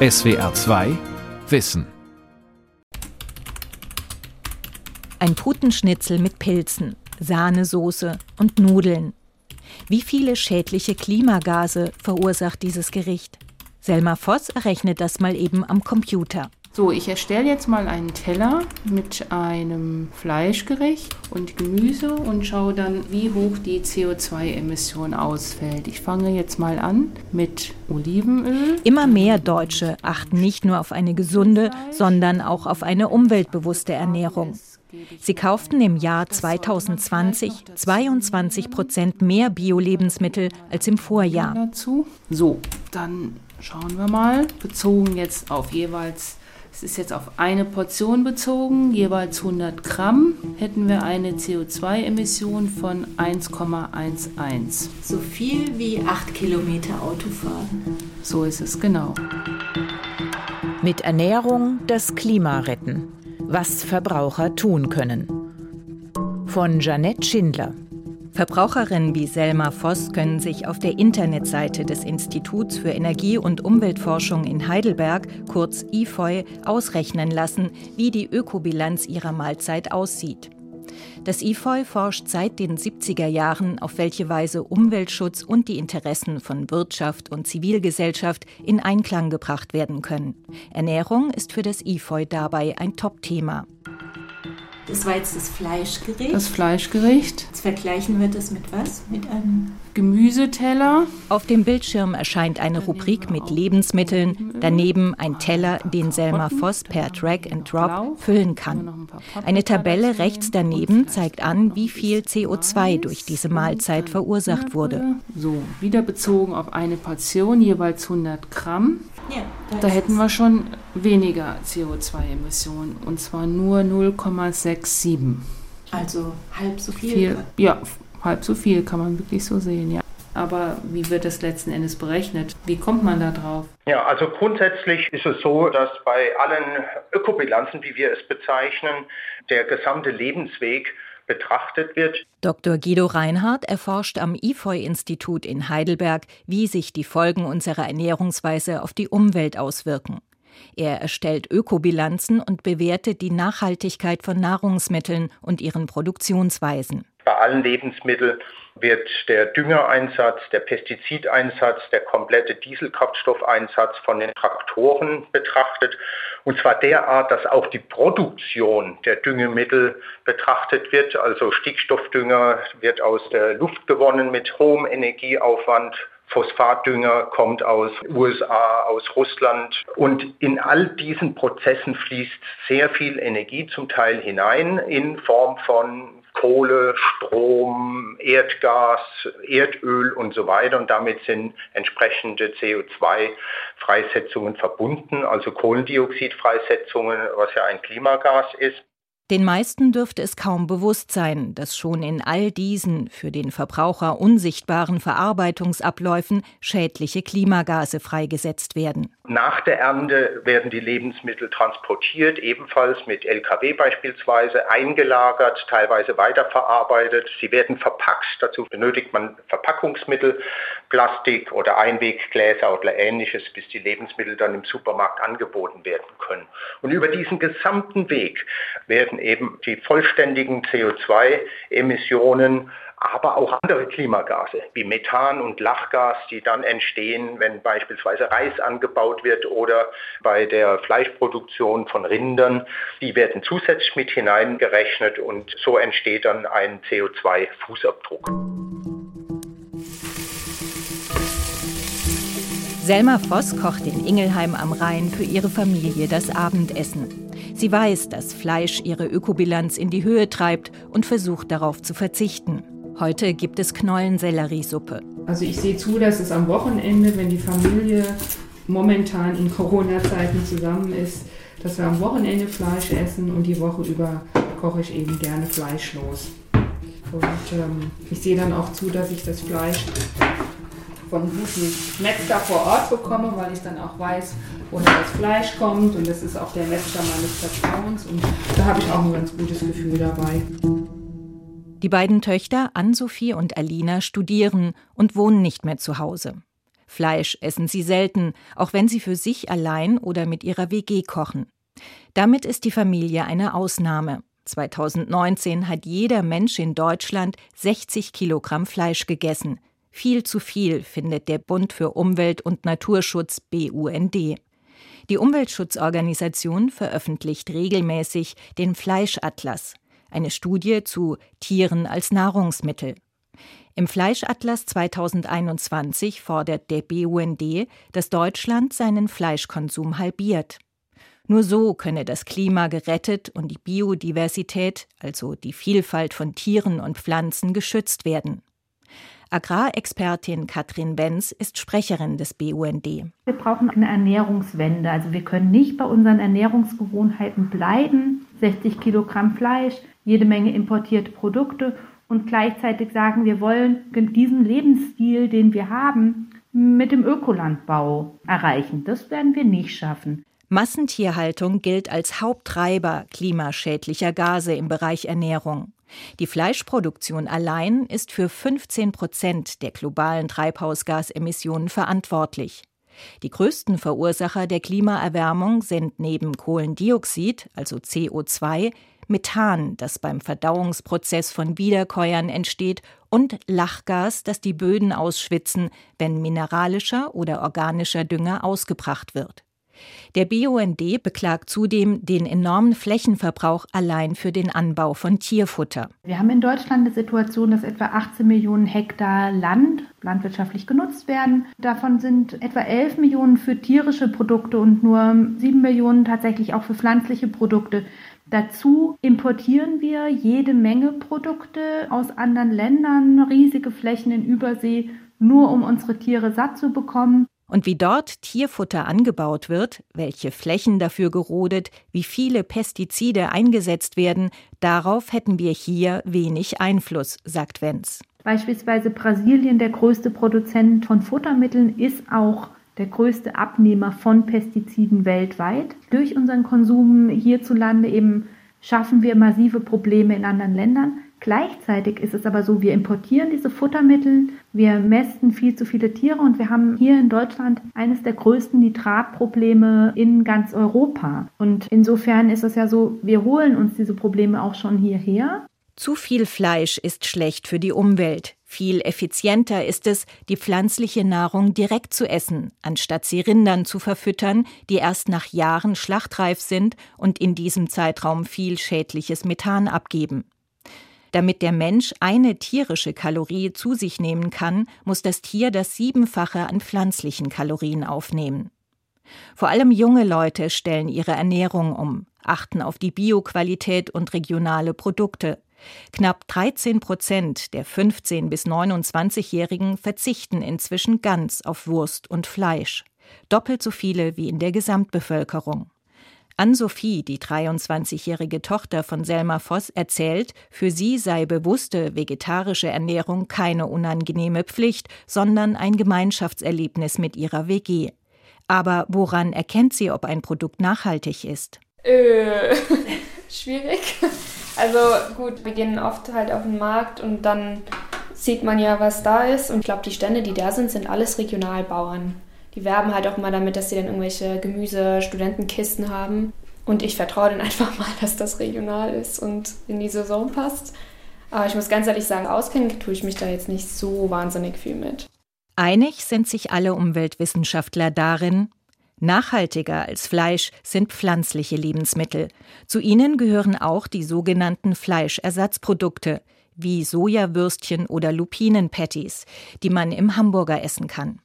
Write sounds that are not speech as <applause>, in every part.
SWR 2 Wissen. Ein Putenschnitzel mit Pilzen, Sahnesoße und Nudeln. Wie viele schädliche Klimagase verursacht dieses Gericht? Selma Voss errechnet das mal eben am Computer. So, ich erstelle jetzt mal einen Teller mit einem Fleischgericht und Gemüse und schaue dann, wie hoch die CO2-Emission ausfällt. Ich fange jetzt mal an mit Olivenöl. Immer mehr Deutsche achten nicht nur auf eine gesunde, sondern auch auf eine umweltbewusste Ernährung. Sie kauften im Jahr 2020 22 Prozent mehr Bio-Lebensmittel als im Vorjahr. So, dann schauen wir mal, bezogen jetzt auf jeweils es ist jetzt auf eine Portion bezogen, jeweils 100 Gramm, hätten wir eine CO2-Emission von 1,11. So viel wie 8 Kilometer Autofahren. So ist es genau. Mit Ernährung das Klima retten. Was Verbraucher tun können. Von Janette Schindler. Verbraucherinnen wie Selma Voss können sich auf der Internetseite des Instituts für Energie- und Umweltforschung in Heidelberg, kurz IFOI, ausrechnen lassen, wie die Ökobilanz ihrer Mahlzeit aussieht. Das IFOI forscht seit den 70er Jahren, auf welche Weise Umweltschutz und die Interessen von Wirtschaft und Zivilgesellschaft in Einklang gebracht werden können. Ernährung ist für das IFOI dabei ein Top-Thema. Das war jetzt das Fleischgericht. Das Fleischgericht. Jetzt vergleichen wir das mit was? Mit einem Gemüseteller. Auf dem Bildschirm erscheint eine Rubrik mit Lebensmitteln, daneben ein Teller, den Selma Voss per Drag and Drop füllen kann. Eine Tabelle rechts daneben zeigt an, wie viel CO2 durch diese Mahlzeit verursacht wurde. So, wieder bezogen auf eine Portion, jeweils 100 Gramm. Da, da hätten wir schon weniger CO2-Emissionen und zwar nur 0,67. Also halb so viel? viel ja, halb so viel kann man wirklich so sehen, ja. Aber wie wird das letzten Endes berechnet? Wie kommt man da drauf? Ja, also grundsätzlich ist es so, dass bei allen Ökobilanzen, wie wir es bezeichnen, der gesamte Lebensweg betrachtet wird. Dr. Guido Reinhardt erforscht am IFOI-Institut in Heidelberg, wie sich die Folgen unserer Ernährungsweise auf die Umwelt auswirken. Er erstellt Ökobilanzen und bewertet die Nachhaltigkeit von Nahrungsmitteln und ihren Produktionsweisen. Bei allen Lebensmitteln wird der Düngereinsatz, der Pestizideinsatz, der komplette Dieselkraftstoffeinsatz von den Traktoren betrachtet. Und zwar derart, dass auch die Produktion der Düngemittel betrachtet wird. Also Stickstoffdünger wird aus der Luft gewonnen mit hohem Energieaufwand. Phosphatdünger kommt aus USA, aus Russland. Und in all diesen Prozessen fließt sehr viel Energie zum Teil hinein in Form von Kohle, Strom, Erdgas, Erdöl und so weiter. Und damit sind entsprechende CO2-Freisetzungen verbunden, also Kohlendioxidfreisetzungen, was ja ein Klimagas ist. Den meisten dürfte es kaum bewusst sein, dass schon in all diesen für den Verbraucher unsichtbaren Verarbeitungsabläufen schädliche Klimagase freigesetzt werden. Nach der Ernte werden die Lebensmittel transportiert, ebenfalls mit Lkw beispielsweise, eingelagert, teilweise weiterverarbeitet. Sie werden verpackt. Dazu benötigt man Verpackungsmittel, Plastik oder Einweggläser oder ähnliches, bis die Lebensmittel dann im Supermarkt angeboten werden können. Und über diesen gesamten Weg werden eben die vollständigen CO2-Emissionen aber auch andere Klimagase wie Methan und Lachgas, die dann entstehen, wenn beispielsweise Reis angebaut wird oder bei der Fleischproduktion von Rindern. Die werden zusätzlich mit hineingerechnet und so entsteht dann ein CO2-Fußabdruck. Selma Voss kocht in Ingelheim am Rhein für ihre Familie das Abendessen. Sie weiß, dass Fleisch ihre Ökobilanz in die Höhe treibt und versucht darauf zu verzichten. Heute gibt es Knollenselleriesuppe. Also ich sehe zu, dass es am Wochenende, wenn die Familie momentan in Corona-Zeiten zusammen ist, dass wir am Wochenende Fleisch essen und die Woche über koche ich eben gerne fleischlos. Und ähm, ich sehe dann auch zu, dass ich das Fleisch von guten Metzger vor Ort bekomme, weil ich dann auch weiß, woher das Fleisch kommt und das ist auch der Metzger meines Vertrauens und da habe ich auch ein ganz gutes Gefühl dabei. Die beiden Töchter Ann-Sophie und Alina studieren und wohnen nicht mehr zu Hause. Fleisch essen sie selten, auch wenn sie für sich allein oder mit ihrer WG kochen. Damit ist die Familie eine Ausnahme. 2019 hat jeder Mensch in Deutschland 60 Kilogramm Fleisch gegessen. Viel zu viel, findet der Bund für Umwelt und Naturschutz BUND. Die Umweltschutzorganisation veröffentlicht regelmäßig den Fleischatlas, eine Studie zu Tieren als Nahrungsmittel. Im Fleischatlas 2021 fordert der BUND, dass Deutschland seinen Fleischkonsum halbiert. Nur so könne das Klima gerettet und die Biodiversität, also die Vielfalt von Tieren und Pflanzen, geschützt werden. Agrarexpertin Katrin Benz ist Sprecherin des BUND. Wir brauchen eine Ernährungswende. Also wir können nicht bei unseren Ernährungsgewohnheiten bleiben. 60 Kilogramm Fleisch, jede Menge importierte Produkte und gleichzeitig sagen, wir wollen diesen Lebensstil, den wir haben, mit dem Ökolandbau erreichen. Das werden wir nicht schaffen. Massentierhaltung gilt als Haupttreiber klimaschädlicher Gase im Bereich Ernährung. Die Fleischproduktion allein ist für 15 Prozent der globalen Treibhausgasemissionen verantwortlich. Die größten Verursacher der Klimaerwärmung sind neben Kohlendioxid, also CO2, Methan, das beim Verdauungsprozess von Wiederkäuern entsteht, und Lachgas, das die Böden ausschwitzen, wenn mineralischer oder organischer Dünger ausgebracht wird. Der BUND beklagt zudem den enormen Flächenverbrauch allein für den Anbau von Tierfutter. Wir haben in Deutschland eine Situation, dass etwa 18 Millionen Hektar Land landwirtschaftlich genutzt werden. Davon sind etwa 11 Millionen für tierische Produkte und nur 7 Millionen tatsächlich auch für pflanzliche Produkte. Dazu importieren wir jede Menge Produkte aus anderen Ländern, riesige Flächen in Übersee, nur um unsere Tiere satt zu bekommen. Und wie dort Tierfutter angebaut wird, welche Flächen dafür gerodet, wie viele Pestizide eingesetzt werden, darauf hätten wir hier wenig Einfluss, sagt Wenz. Beispielsweise Brasilien, der größte Produzent von Futtermitteln, ist auch der größte Abnehmer von Pestiziden weltweit. Durch unseren Konsum hierzulande eben schaffen wir massive Probleme in anderen Ländern. Gleichzeitig ist es aber so, wir importieren diese Futtermittel, wir mästen viel zu viele Tiere und wir haben hier in Deutschland eines der größten Nitratprobleme in ganz Europa. Und insofern ist es ja so, wir holen uns diese Probleme auch schon hierher. Zu viel Fleisch ist schlecht für die Umwelt. Viel effizienter ist es, die pflanzliche Nahrung direkt zu essen, anstatt sie Rindern zu verfüttern, die erst nach Jahren schlachtreif sind und in diesem Zeitraum viel schädliches Methan abgeben. Damit der Mensch eine tierische Kalorie zu sich nehmen kann, muss das Tier das Siebenfache an pflanzlichen Kalorien aufnehmen. Vor allem junge Leute stellen ihre Ernährung um, achten auf die Bioqualität und regionale Produkte. Knapp 13 Prozent der 15- bis 29-Jährigen verzichten inzwischen ganz auf Wurst und Fleisch. Doppelt so viele wie in der Gesamtbevölkerung. Ann-Sophie, die 23-jährige Tochter von Selma Voss, erzählt, für sie sei bewusste vegetarische Ernährung keine unangenehme Pflicht, sondern ein Gemeinschaftserlebnis mit ihrer WG. Aber woran erkennt sie, ob ein Produkt nachhaltig ist? Äh, <laughs> schwierig. Also gut, wir gehen oft halt auf den Markt und dann sieht man ja, was da ist. Und ich glaube, die Stände, die da sind, sind alles Regionalbauern die werben halt auch mal damit, dass sie dann irgendwelche Gemüse-Studentenkisten haben. Und ich vertraue dann <laughs> einfach mal, dass das regional ist und in die Saison passt. Aber ich muss ganz ehrlich sagen, auskennen tue ich mich da jetzt nicht so wahnsinnig viel mit. Einig sind sich alle Umweltwissenschaftler darin, Nachhaltiger als Fleisch sind pflanzliche Lebensmittel. Zu ihnen gehören auch die sogenannten Fleischersatzprodukte, wie Sojawürstchen oder Lupinenpatties, die man im Hamburger essen kann.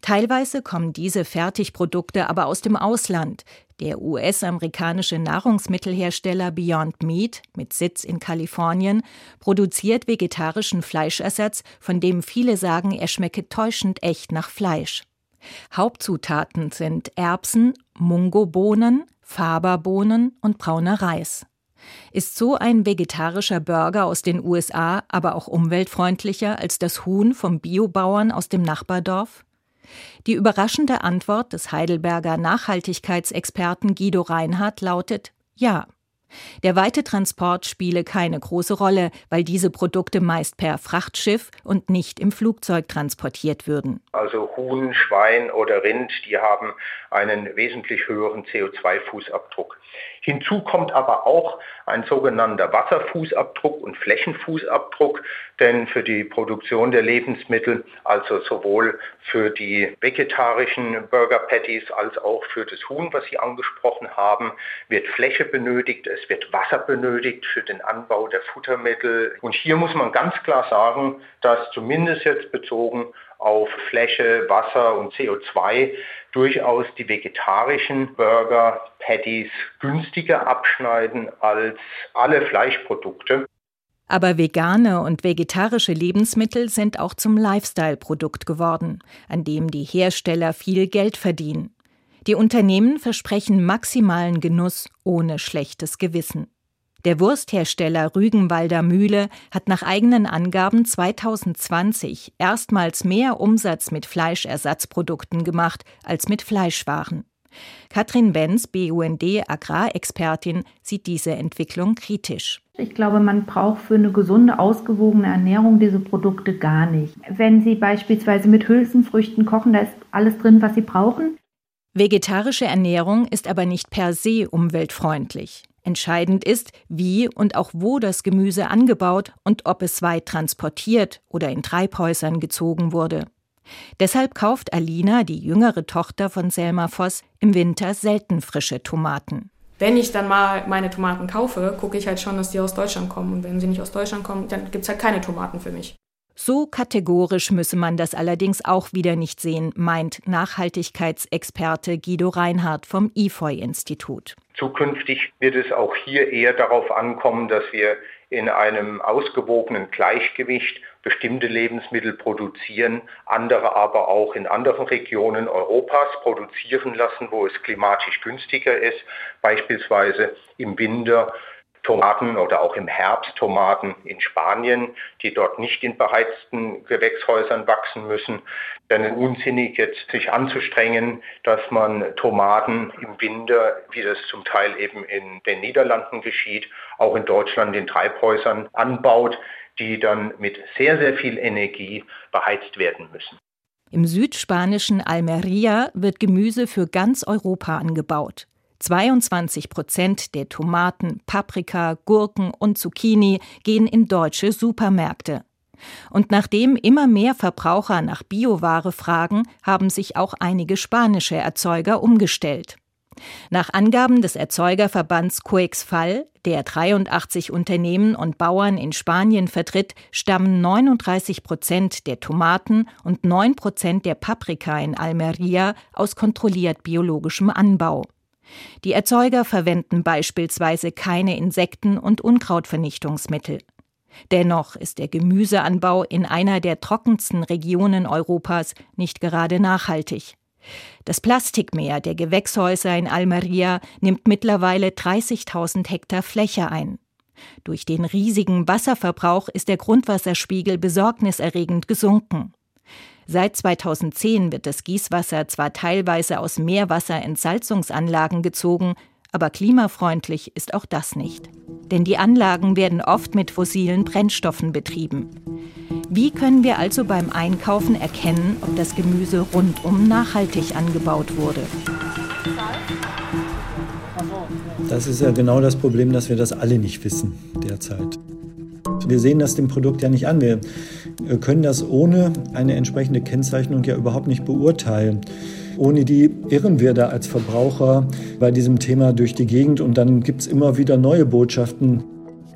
Teilweise kommen diese Fertigprodukte aber aus dem Ausland. Der US-amerikanische Nahrungsmittelhersteller Beyond Meat mit Sitz in Kalifornien produziert vegetarischen Fleischersatz, von dem viele sagen, er schmecke täuschend echt nach Fleisch. Hauptzutaten sind Erbsen, Mungobohnen, Faberbohnen und brauner Reis. Ist so ein vegetarischer Burger aus den USA aber auch umweltfreundlicher als das Huhn vom Biobauern aus dem Nachbardorf? Die überraschende Antwort des Heidelberger Nachhaltigkeitsexperten Guido Reinhardt lautet Ja. Der weite Transport spiele keine große Rolle, weil diese Produkte meist per Frachtschiff und nicht im Flugzeug transportiert würden. Also Huhn, Schwein oder Rind, die haben einen wesentlich höheren CO2-Fußabdruck. Hinzu kommt aber auch ein sogenannter Wasserfußabdruck und Flächenfußabdruck, denn für die Produktion der Lebensmittel, also sowohl für die vegetarischen Burger Patties als auch für das Huhn, was Sie angesprochen haben, wird Fläche benötigt, es wird Wasser benötigt für den Anbau der Futtermittel. Und hier muss man ganz klar sagen, dass zumindest jetzt bezogen auf Fläche, Wasser und CO2 durchaus die vegetarischen Burger, Patties günstiger abschneiden als alle Fleischprodukte. Aber vegane und vegetarische Lebensmittel sind auch zum Lifestyle-Produkt geworden, an dem die Hersteller viel Geld verdienen. Die Unternehmen versprechen maximalen Genuss ohne schlechtes Gewissen. Der Wursthersteller Rügenwalder Mühle hat nach eigenen Angaben 2020 erstmals mehr Umsatz mit Fleischersatzprodukten gemacht als mit Fleischwaren. Katrin Benz, BUND Agrarexpertin, sieht diese Entwicklung kritisch. Ich glaube, man braucht für eine gesunde, ausgewogene Ernährung diese Produkte gar nicht. Wenn Sie beispielsweise mit Hülsenfrüchten kochen, da ist alles drin, was Sie brauchen. Vegetarische Ernährung ist aber nicht per se umweltfreundlich. Entscheidend ist, wie und auch wo das Gemüse angebaut und ob es weit transportiert oder in Treibhäusern gezogen wurde. Deshalb kauft Alina, die jüngere Tochter von Selma Voss, im Winter selten frische Tomaten. Wenn ich dann mal meine Tomaten kaufe, gucke ich halt schon, dass die aus Deutschland kommen. Und wenn sie nicht aus Deutschland kommen, dann gibt es halt keine Tomaten für mich. So kategorisch müsse man das allerdings auch wieder nicht sehen, meint Nachhaltigkeitsexperte Guido Reinhardt vom IFOI-Institut. Zukünftig wird es auch hier eher darauf ankommen, dass wir in einem ausgewogenen Gleichgewicht bestimmte Lebensmittel produzieren, andere aber auch in anderen Regionen Europas produzieren lassen, wo es klimatisch günstiger ist, beispielsweise im Winter Tomaten oder auch im Herbst Tomaten in Spanien, die dort nicht in beheizten Gewächshäusern wachsen müssen. Denn unsinnig jetzt sich anzustrengen, dass man Tomaten im Winter, wie das zum Teil eben in den Niederlanden geschieht, auch in Deutschland in Treibhäusern anbaut, die dann mit sehr, sehr viel Energie beheizt werden müssen. Im südspanischen Almeria wird Gemüse für ganz Europa angebaut. 22 Prozent der Tomaten, Paprika, Gurken und Zucchini gehen in deutsche Supermärkte. Und nachdem immer mehr Verbraucher nach Bioware fragen, haben sich auch einige spanische Erzeuger umgestellt. Nach Angaben des Erzeugerverbands Coexfal, der 83 Unternehmen und Bauern in Spanien vertritt, stammen 39 Prozent der Tomaten und 9 Prozent der Paprika in Almeria aus kontrolliert biologischem Anbau. Die Erzeuger verwenden beispielsweise keine Insekten- und Unkrautvernichtungsmittel. Dennoch ist der Gemüseanbau in einer der trockensten Regionen Europas nicht gerade nachhaltig. Das Plastikmeer der Gewächshäuser in Almeria nimmt mittlerweile 30.000 Hektar Fläche ein. Durch den riesigen Wasserverbrauch ist der Grundwasserspiegel besorgniserregend gesunken. Seit 2010 wird das Gießwasser zwar teilweise aus Meerwasserentsalzungsanlagen gezogen, aber klimafreundlich ist auch das nicht. Denn die Anlagen werden oft mit fossilen Brennstoffen betrieben. Wie können wir also beim Einkaufen erkennen, ob das Gemüse rundum nachhaltig angebaut wurde? Das ist ja genau das Problem, dass wir das alle nicht wissen derzeit. Wir sehen das dem Produkt ja nicht an. Wir können das ohne eine entsprechende Kennzeichnung ja überhaupt nicht beurteilen. Ohne die irren wir da als Verbraucher bei diesem Thema durch die Gegend und dann gibt es immer wieder neue Botschaften.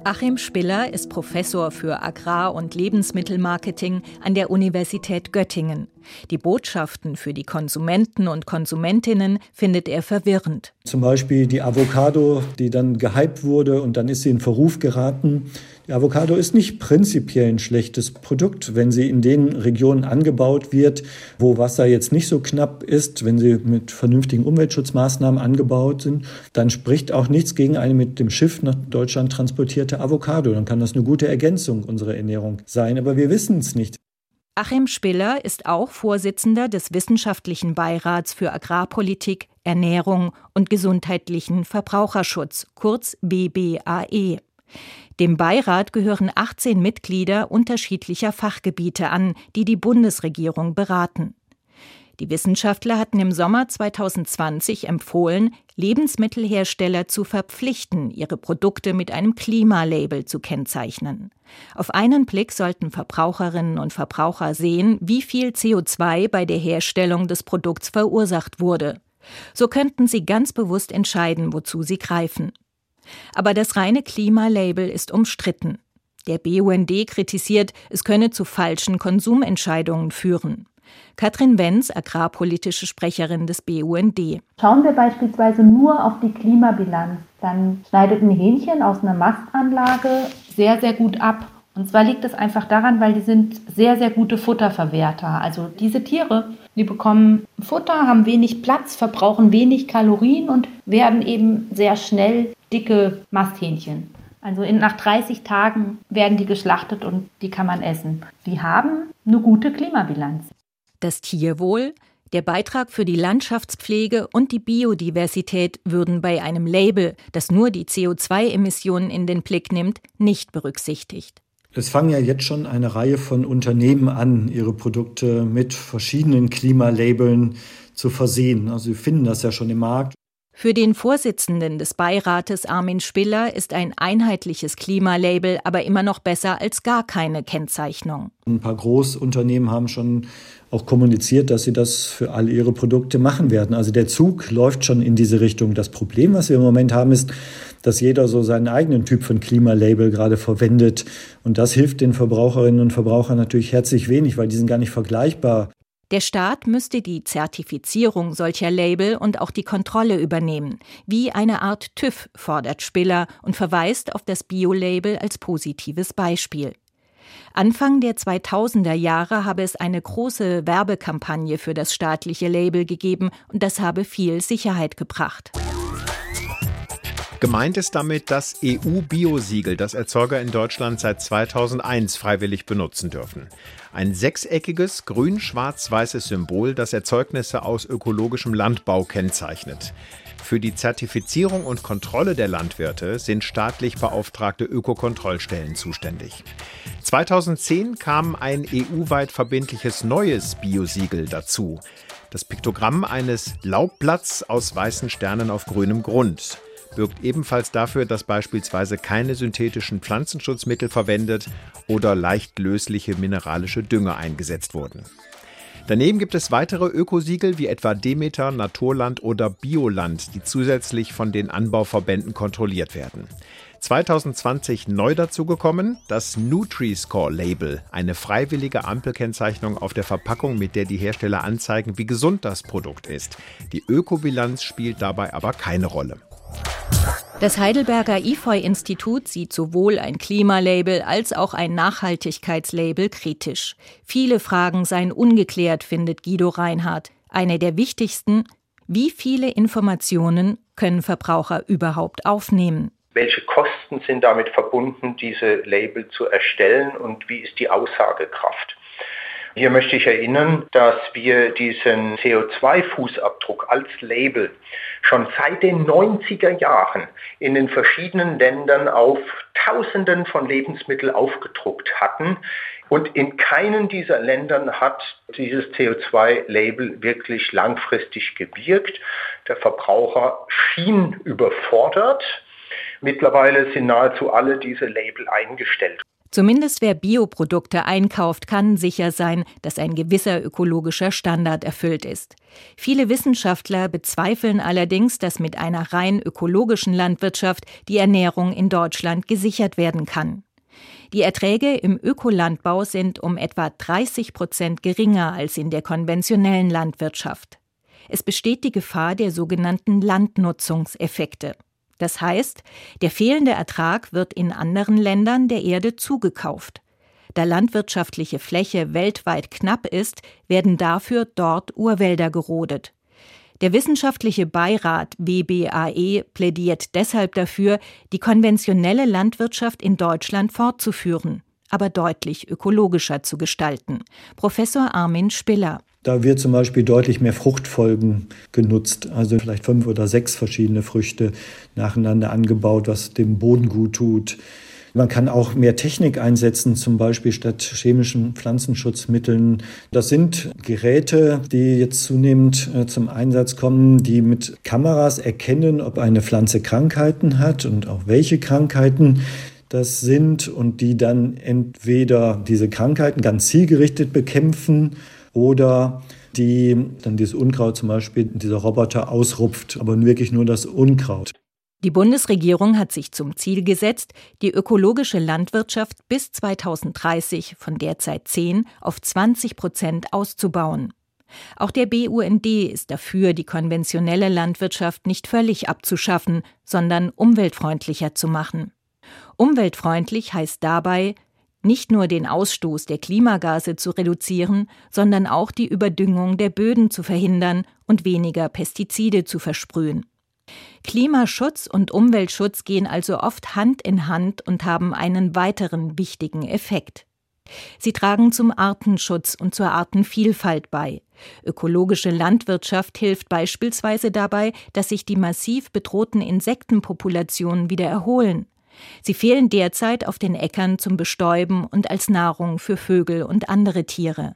Achim Spiller ist Professor für Agrar- und Lebensmittelmarketing an der Universität Göttingen. Die Botschaften für die Konsumenten und Konsumentinnen findet er verwirrend. Zum Beispiel die Avocado, die dann gehypt wurde und dann ist sie in Verruf geraten. Avocado ist nicht prinzipiell ein schlechtes Produkt, wenn sie in den Regionen angebaut wird, wo Wasser jetzt nicht so knapp ist, wenn sie mit vernünftigen Umweltschutzmaßnahmen angebaut sind, dann spricht auch nichts gegen eine mit dem Schiff nach Deutschland transportierte Avocado. Dann kann das eine gute Ergänzung unserer Ernährung sein, aber wir wissen es nicht. Achim Spiller ist auch Vorsitzender des Wissenschaftlichen Beirats für Agrarpolitik Ernährung und gesundheitlichen Verbraucherschutz, kurz BBAE. Dem Beirat gehören 18 Mitglieder unterschiedlicher Fachgebiete an, die die Bundesregierung beraten. Die Wissenschaftler hatten im Sommer 2020 empfohlen, Lebensmittelhersteller zu verpflichten, ihre Produkte mit einem Klimalabel zu kennzeichnen. Auf einen Blick sollten Verbraucherinnen und Verbraucher sehen, wie viel CO2 bei der Herstellung des Produkts verursacht wurde. So könnten sie ganz bewusst entscheiden, wozu sie greifen. Aber das reine Klimalabel ist umstritten. Der BUND kritisiert, es könne zu falschen Konsumentscheidungen führen. Katrin Wenz, agrarpolitische Sprecherin des BUND. Schauen wir beispielsweise nur auf die Klimabilanz, dann schneidet ein Hähnchen aus einer Mastanlage sehr, sehr gut ab. Und zwar liegt es einfach daran, weil die sind sehr, sehr gute Futterverwerter. Also diese Tiere, die bekommen Futter, haben wenig Platz, verbrauchen wenig Kalorien und werden eben sehr schnell dicke Masthähnchen. Also in, nach 30 Tagen werden die geschlachtet und die kann man essen. Die haben eine gute Klimabilanz das Tierwohl, der Beitrag für die Landschaftspflege und die Biodiversität würden bei einem Label, das nur die CO2-Emissionen in den Blick nimmt, nicht berücksichtigt. Es fangen ja jetzt schon eine Reihe von Unternehmen an, ihre Produkte mit verschiedenen Klimalabeln zu versehen. Also sie finden das ja schon im Markt. Für den Vorsitzenden des Beirates Armin Spiller ist ein einheitliches Klimalabel aber immer noch besser als gar keine Kennzeichnung. Ein paar Großunternehmen haben schon auch kommuniziert, dass sie das für all ihre Produkte machen werden. Also der Zug läuft schon in diese Richtung. Das Problem, was wir im Moment haben, ist, dass jeder so seinen eigenen Typ von Klimalabel gerade verwendet. Und das hilft den Verbraucherinnen und Verbrauchern natürlich herzlich wenig, weil die sind gar nicht vergleichbar. Der Staat müsste die Zertifizierung solcher Label und auch die Kontrolle übernehmen. Wie eine Art TÜV fordert Spiller und verweist auf das Bio-Label als positives Beispiel. Anfang der 2000er Jahre habe es eine große Werbekampagne für das staatliche Label gegeben und das habe viel Sicherheit gebracht. Gemeint ist damit das EU-Biosiegel, das Erzeuger in Deutschland seit 2001 freiwillig benutzen dürfen. Ein sechseckiges, grün-schwarz-weißes Symbol, das Erzeugnisse aus ökologischem Landbau kennzeichnet. Für die Zertifizierung und Kontrolle der Landwirte sind staatlich beauftragte Ökokontrollstellen zuständig. 2010 kam ein EU-weit verbindliches neues Biosiegel dazu. Das Piktogramm eines Laubblatts aus weißen Sternen auf grünem Grund birgt ebenfalls dafür, dass beispielsweise keine synthetischen Pflanzenschutzmittel verwendet oder leicht lösliche mineralische Dünger eingesetzt wurden. Daneben gibt es weitere Ökosiegel wie etwa Demeter, Naturland oder Bioland, die zusätzlich von den Anbauverbänden kontrolliert werden. 2020 neu dazugekommen das Nutri-Score-Label, eine freiwillige Ampelkennzeichnung auf der Verpackung, mit der die Hersteller anzeigen, wie gesund das Produkt ist. Die Ökobilanz spielt dabei aber keine Rolle. Das Heidelberger IFOI-Institut sieht sowohl ein Klimalabel als auch ein Nachhaltigkeitslabel kritisch. Viele Fragen seien ungeklärt, findet Guido Reinhardt. Eine der wichtigsten, wie viele Informationen können Verbraucher überhaupt aufnehmen? Welche Kosten sind damit verbunden, diese Label zu erstellen und wie ist die Aussagekraft? Hier möchte ich erinnern, dass wir diesen CO2-Fußabdruck als Label schon seit den 90er Jahren in den verschiedenen Ländern auf Tausenden von Lebensmitteln aufgedruckt hatten. Und in keinem dieser Ländern hat dieses CO2-Label wirklich langfristig gewirkt. Der Verbraucher schien überfordert. Mittlerweile sind nahezu alle diese Label eingestellt. Zumindest wer Bioprodukte einkauft, kann sicher sein, dass ein gewisser ökologischer Standard erfüllt ist. Viele Wissenschaftler bezweifeln allerdings, dass mit einer rein ökologischen Landwirtschaft die Ernährung in Deutschland gesichert werden kann. Die Erträge im Ökolandbau sind um etwa 30 Prozent geringer als in der konventionellen Landwirtschaft. Es besteht die Gefahr der sogenannten Landnutzungseffekte. Das heißt, der fehlende Ertrag wird in anderen Ländern der Erde zugekauft. Da landwirtschaftliche Fläche weltweit knapp ist, werden dafür dort Urwälder gerodet. Der wissenschaftliche Beirat WBAE plädiert deshalb dafür, die konventionelle Landwirtschaft in Deutschland fortzuführen, aber deutlich ökologischer zu gestalten. Professor Armin Spiller. Da wird zum Beispiel deutlich mehr Fruchtfolgen genutzt, also vielleicht fünf oder sechs verschiedene Früchte nacheinander angebaut, was dem Boden gut tut. Man kann auch mehr Technik einsetzen, zum Beispiel statt chemischen Pflanzenschutzmitteln. Das sind Geräte, die jetzt zunehmend äh, zum Einsatz kommen, die mit Kameras erkennen, ob eine Pflanze Krankheiten hat und auch welche Krankheiten das sind und die dann entweder diese Krankheiten ganz zielgerichtet bekämpfen oder die dann dieses Unkraut zum Beispiel, dieser Roboter ausrupft, aber wirklich nur das Unkraut. Die Bundesregierung hat sich zum Ziel gesetzt, die ökologische Landwirtschaft bis 2030 von derzeit 10 auf 20 Prozent auszubauen. Auch der BUND ist dafür, die konventionelle Landwirtschaft nicht völlig abzuschaffen, sondern umweltfreundlicher zu machen. Umweltfreundlich heißt dabei, nicht nur den Ausstoß der Klimagase zu reduzieren, sondern auch die Überdüngung der Böden zu verhindern und weniger Pestizide zu versprühen. Klimaschutz und Umweltschutz gehen also oft Hand in Hand und haben einen weiteren wichtigen Effekt. Sie tragen zum Artenschutz und zur Artenvielfalt bei. Ökologische Landwirtschaft hilft beispielsweise dabei, dass sich die massiv bedrohten Insektenpopulationen wieder erholen. Sie fehlen derzeit auf den Äckern zum Bestäuben und als Nahrung für Vögel und andere Tiere.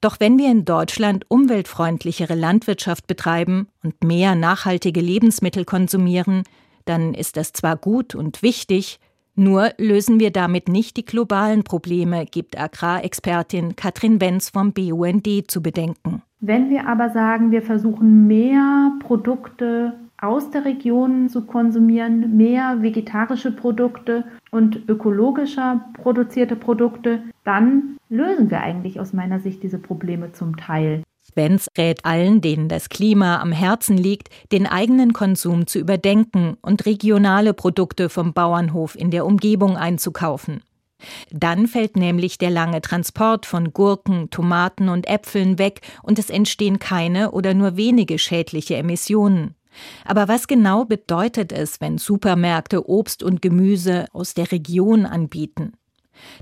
Doch wenn wir in Deutschland umweltfreundlichere Landwirtschaft betreiben und mehr nachhaltige Lebensmittel konsumieren, dann ist das zwar gut und wichtig, nur lösen wir damit nicht die globalen Probleme, gibt Agrarexpertin Katrin Wenz vom BUND zu bedenken. Wenn wir aber sagen, wir versuchen mehr Produkte aus der Region zu konsumieren, mehr vegetarische Produkte und ökologischer produzierte Produkte, dann lösen wir eigentlich aus meiner Sicht diese Probleme zum Teil. Benz rät allen, denen das Klima am Herzen liegt, den eigenen Konsum zu überdenken und regionale Produkte vom Bauernhof in der Umgebung einzukaufen. Dann fällt nämlich der lange Transport von Gurken, Tomaten und Äpfeln weg und es entstehen keine oder nur wenige schädliche Emissionen. Aber was genau bedeutet es, wenn Supermärkte Obst und Gemüse aus der Region anbieten?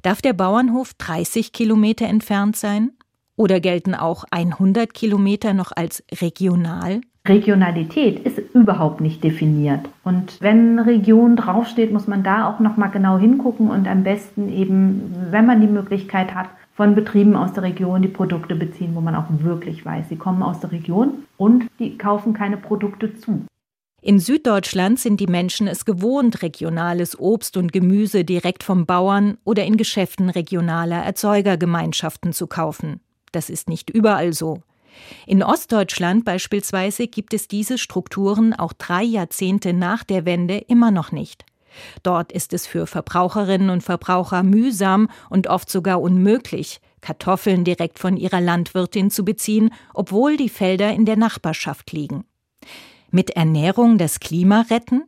Darf der Bauernhof 30 Kilometer entfernt sein? Oder gelten auch 100 Kilometer noch als regional? Regionalität ist überhaupt nicht definiert. Und wenn Region draufsteht, muss man da auch noch mal genau hingucken und am besten eben, wenn man die Möglichkeit hat, von Betrieben aus der Region die Produkte beziehen, wo man auch wirklich weiß, sie kommen aus der Region und die kaufen keine Produkte zu. In Süddeutschland sind die Menschen es gewohnt, regionales Obst und Gemüse direkt vom Bauern oder in Geschäften regionaler Erzeugergemeinschaften zu kaufen. Das ist nicht überall so. In Ostdeutschland beispielsweise gibt es diese Strukturen auch drei Jahrzehnte nach der Wende immer noch nicht. Dort ist es für Verbraucherinnen und Verbraucher mühsam und oft sogar unmöglich, Kartoffeln direkt von ihrer Landwirtin zu beziehen, obwohl die Felder in der Nachbarschaft liegen. Mit Ernährung das Klima retten?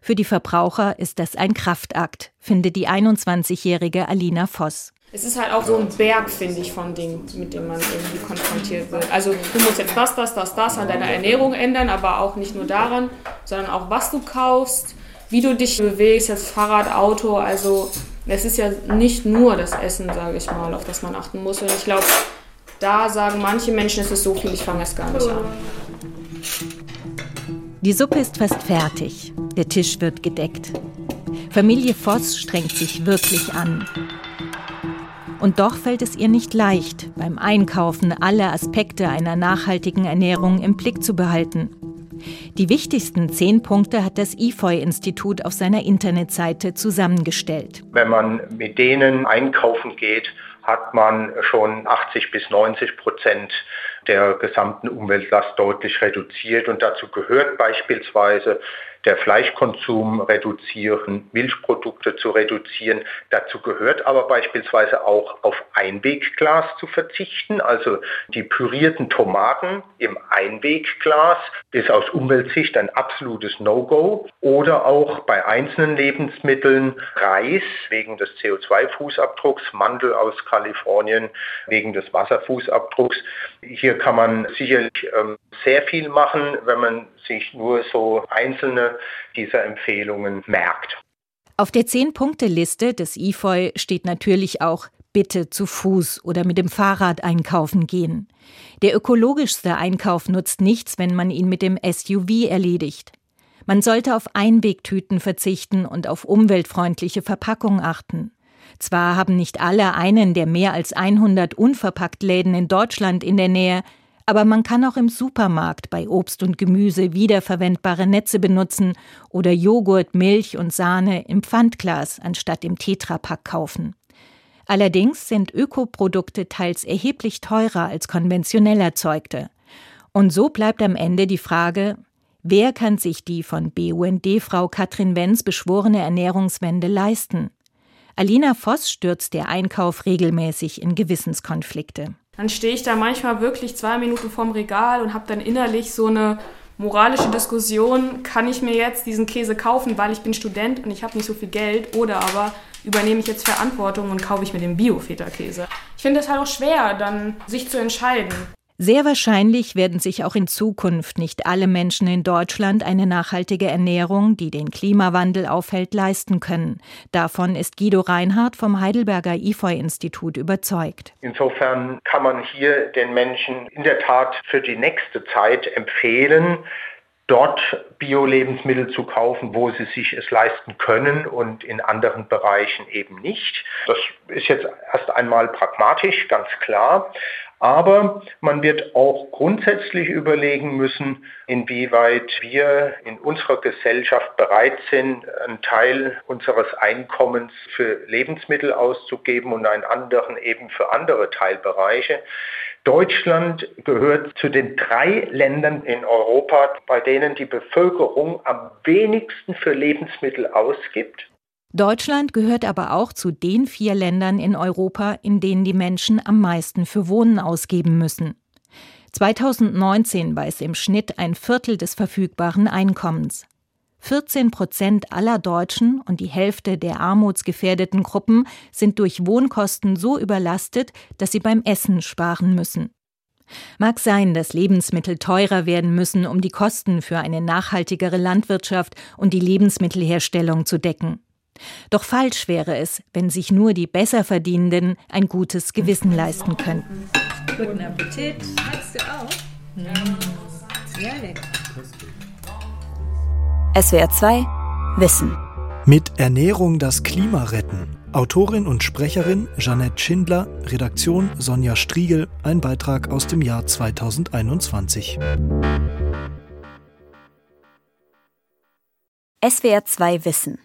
Für die Verbraucher ist das ein Kraftakt, findet die 21-jährige Alina Voss. Es ist halt auch so ein Berg, finde ich, von Dingen, mit denen man irgendwie konfrontiert wird. Also du musst jetzt das, das, das, das an deiner Ernährung ändern, aber auch nicht nur daran, sondern auch was du kaufst, wie du dich bewegst, jetzt Fahrrad, Auto, also es ist ja nicht nur das Essen, sage ich mal, auf das man achten muss. Und ich glaube, da sagen manche Menschen, es ist so viel, ich fange es gar nicht an. Die Suppe ist fast fertig. Der Tisch wird gedeckt. Familie Voss strengt sich wirklich an. Und doch fällt es ihr nicht leicht, beim Einkaufen alle Aspekte einer nachhaltigen Ernährung im Blick zu behalten. Die wichtigsten zehn Punkte hat das IFOI-Institut auf seiner Internetseite zusammengestellt. Wenn man mit denen einkaufen geht, hat man schon 80 bis 90 Prozent der gesamten Umweltlast deutlich reduziert. Und dazu gehört beispielsweise der Fleischkonsum reduzieren, Milchprodukte zu reduzieren. Dazu gehört aber beispielsweise auch auf Einwegglas zu verzichten. Also die pürierten Tomaten im Einwegglas ist aus Umweltsicht ein absolutes No-Go. Oder auch bei einzelnen Lebensmitteln Reis wegen des CO2-Fußabdrucks, Mandel aus Kalifornien wegen des Wasserfußabdrucks. Hier kann man sicherlich ähm, sehr viel machen, wenn man sich nur so einzelne dieser Empfehlungen merkt. Auf der Zehn-Punkte-Liste des IFOI steht natürlich auch bitte zu Fuß oder mit dem Fahrrad einkaufen gehen. Der ökologischste Einkauf nutzt nichts, wenn man ihn mit dem SUV erledigt. Man sollte auf Einwegtüten verzichten und auf umweltfreundliche Verpackung achten. Zwar haben nicht alle einen der mehr als 100 Unverpacktläden in Deutschland in der Nähe, aber man kann auch im Supermarkt bei Obst und Gemüse wiederverwendbare Netze benutzen oder Joghurt, Milch und Sahne im Pfandglas anstatt im Tetrapack kaufen. Allerdings sind Ökoprodukte teils erheblich teurer als konventionell erzeugte. Und so bleibt am Ende die Frage, wer kann sich die von BUND-Frau Katrin Wenz beschworene Ernährungswende leisten? Alina Voss stürzt der Einkauf regelmäßig in Gewissenskonflikte. Dann stehe ich da manchmal wirklich zwei Minuten vorm Regal und habe dann innerlich so eine moralische Diskussion, kann ich mir jetzt diesen Käse kaufen, weil ich bin Student und ich habe nicht so viel Geld oder aber übernehme ich jetzt Verantwortung und kaufe ich mir den Bio-Feta-Käse. Ich finde es halt auch schwer, dann sich zu entscheiden. Sehr wahrscheinlich werden sich auch in Zukunft nicht alle Menschen in Deutschland eine nachhaltige Ernährung, die den Klimawandel aufhält, leisten können. Davon ist Guido Reinhardt vom Heidelberger IFOI-Institut überzeugt. Insofern kann man hier den Menschen in der Tat für die nächste Zeit empfehlen, dort Bio-Lebensmittel zu kaufen, wo sie sich es leisten können und in anderen Bereichen eben nicht. Das ist jetzt erst einmal pragmatisch, ganz klar. Aber man wird auch grundsätzlich überlegen müssen, inwieweit wir in unserer Gesellschaft bereit sind, einen Teil unseres Einkommens für Lebensmittel auszugeben und einen anderen eben für andere Teilbereiche. Deutschland gehört zu den drei Ländern in Europa, bei denen die Bevölkerung am wenigsten für Lebensmittel ausgibt. Deutschland gehört aber auch zu den vier Ländern in Europa, in denen die Menschen am meisten für Wohnen ausgeben müssen. 2019 war es im Schnitt ein Viertel des verfügbaren Einkommens. 14 Prozent aller Deutschen und die Hälfte der armutsgefährdeten Gruppen sind durch Wohnkosten so überlastet, dass sie beim Essen sparen müssen. Mag sein, dass Lebensmittel teurer werden müssen, um die Kosten für eine nachhaltigere Landwirtschaft und die Lebensmittelherstellung zu decken. Doch falsch wäre es, wenn sich nur die Besserverdienenden ein gutes Gewissen leisten könnten. Guten Appetit. Magst du auch? Mm. Sehr lecker. SWR 2 Wissen. Mit Ernährung das Klima retten. Autorin und Sprecherin Jeanette Schindler, Redaktion Sonja Striegel, ein Beitrag aus dem Jahr 2021. SWR 2 Wissen.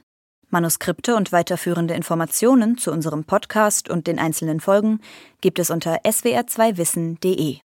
Manuskripte und weiterführende Informationen zu unserem Podcast und den einzelnen Folgen gibt es unter swr2wissen.de.